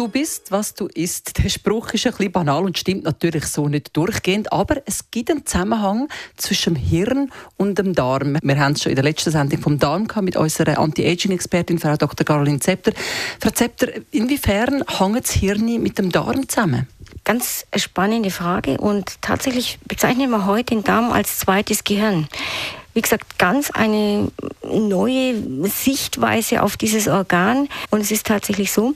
Du bist, was du isst. Der Spruch ist ein bisschen banal und stimmt natürlich so nicht durchgehend, aber es gibt einen Zusammenhang zwischen dem Hirn und dem Darm. Wir haben es schon in der letzten Sendung vom Darm gehabt mit unserer Anti-Aging-Expertin, Frau Dr. Caroline Zepter. Frau Zepter, inwiefern hängt das Hirn mit dem Darm zusammen? Ganz spannende Frage und tatsächlich bezeichnen wir heute den Darm als zweites Gehirn wie gesagt, ganz eine neue Sichtweise auf dieses Organ. Und es ist tatsächlich so,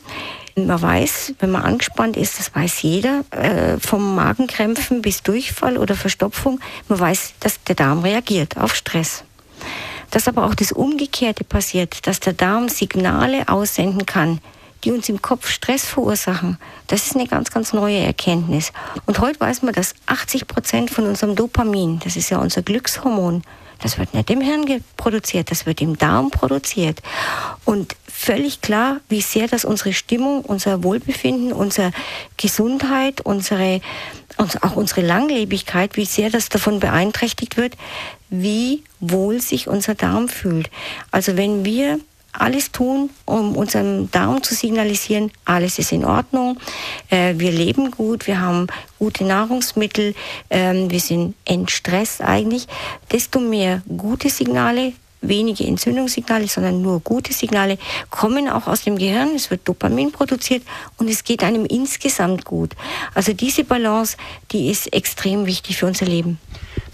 man weiß, wenn man angespannt ist, das weiß jeder, äh, vom Magenkrämpfen bis Durchfall oder Verstopfung, man weiß, dass der Darm reagiert auf Stress. Dass aber auch das Umgekehrte passiert, dass der Darm Signale aussenden kann, die uns im Kopf Stress verursachen, das ist eine ganz, ganz neue Erkenntnis. Und heute weiß man, dass 80 Prozent von unserem Dopamin, das ist ja unser Glückshormon, das wird nicht im Hirn produziert, das wird im Darm produziert. Und völlig klar, wie sehr das unsere Stimmung, unser Wohlbefinden, unsere Gesundheit, unsere, auch unsere Langlebigkeit, wie sehr das davon beeinträchtigt wird, wie wohl sich unser Darm fühlt. Also wenn wir alles tun, um unserem Darm zu signalisieren, alles ist in Ordnung, äh, wir leben gut, wir haben gute Nahrungsmittel, äh, wir sind entstresst eigentlich, desto mehr gute Signale wenige Entzündungssignale, sondern nur gute Signale kommen auch aus dem Gehirn. Es wird Dopamin produziert und es geht einem insgesamt gut. Also diese Balance, die ist extrem wichtig für unser Leben.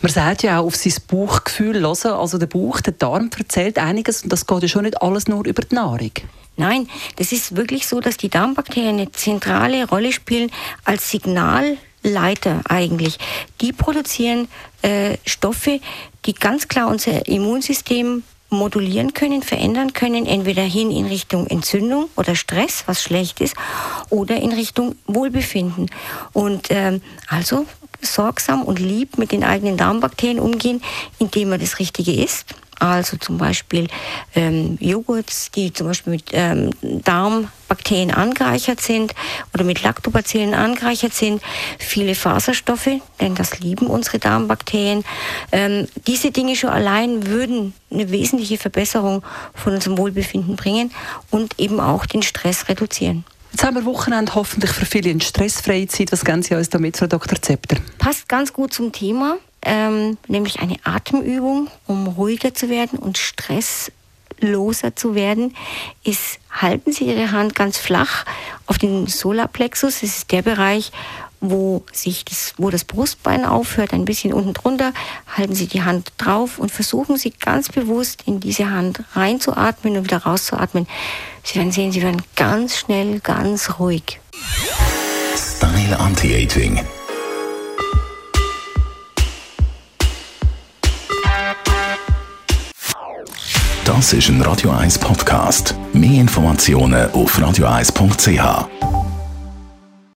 Man sagt ja auch auf sein Bauchgefühl hören. Also der Bauch, der Darm erzählt einiges und das geht ja schon nicht alles nur über die Nahrung. Nein, das ist wirklich so, dass die Darmbakterien eine zentrale Rolle spielen als Signalleiter eigentlich. Die produzieren äh, Stoffe, die ganz klar unser Immunsystem modulieren können, verändern können, entweder hin in Richtung Entzündung oder Stress, was schlecht ist, oder in Richtung Wohlbefinden. Und ähm, also sorgsam und lieb mit den eigenen Darmbakterien umgehen, indem man das Richtige isst. Also zum Beispiel ähm, Joghurts, die zum Beispiel mit ähm, Darmbakterien angereichert sind oder mit Lactobacillen angereichert sind. Viele Faserstoffe, denn das lieben unsere Darmbakterien. Ähm, diese Dinge schon allein würden eine wesentliche Verbesserung von unserem Wohlbefinden bringen und eben auch den Stress reduzieren. Jetzt haben wir Wochenende hoffentlich für viele eine stressfreie Zeit. Was geben Sie uns damit, Frau Dr. Zepter? Passt ganz gut zum Thema, ähm, nämlich eine Atemübung, um ruhiger zu werden und stressloser zu werden, ist, halten Sie Ihre Hand ganz flach auf den Solarplexus. Das ist der Bereich, wo sich das, wo das Brustbein aufhört, ein bisschen unten drunter, halten Sie die Hand drauf und versuchen Sie ganz bewusst in diese Hand reinzuatmen und wieder rauszuatmen. Sie werden sehen, Sie werden ganz schnell, ganz ruhig. Style Anti-Aging. Das ist ein Radio 1 Podcast. Mehr Informationen auf radio1.ch.